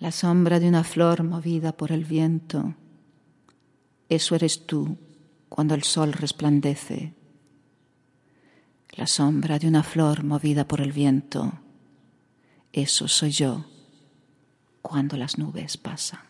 la sombra de una flor movida por el viento. Eso eres tú cuando el sol resplandece. La sombra de una flor movida por el viento. Eso soy yo cuando las nubes pasan.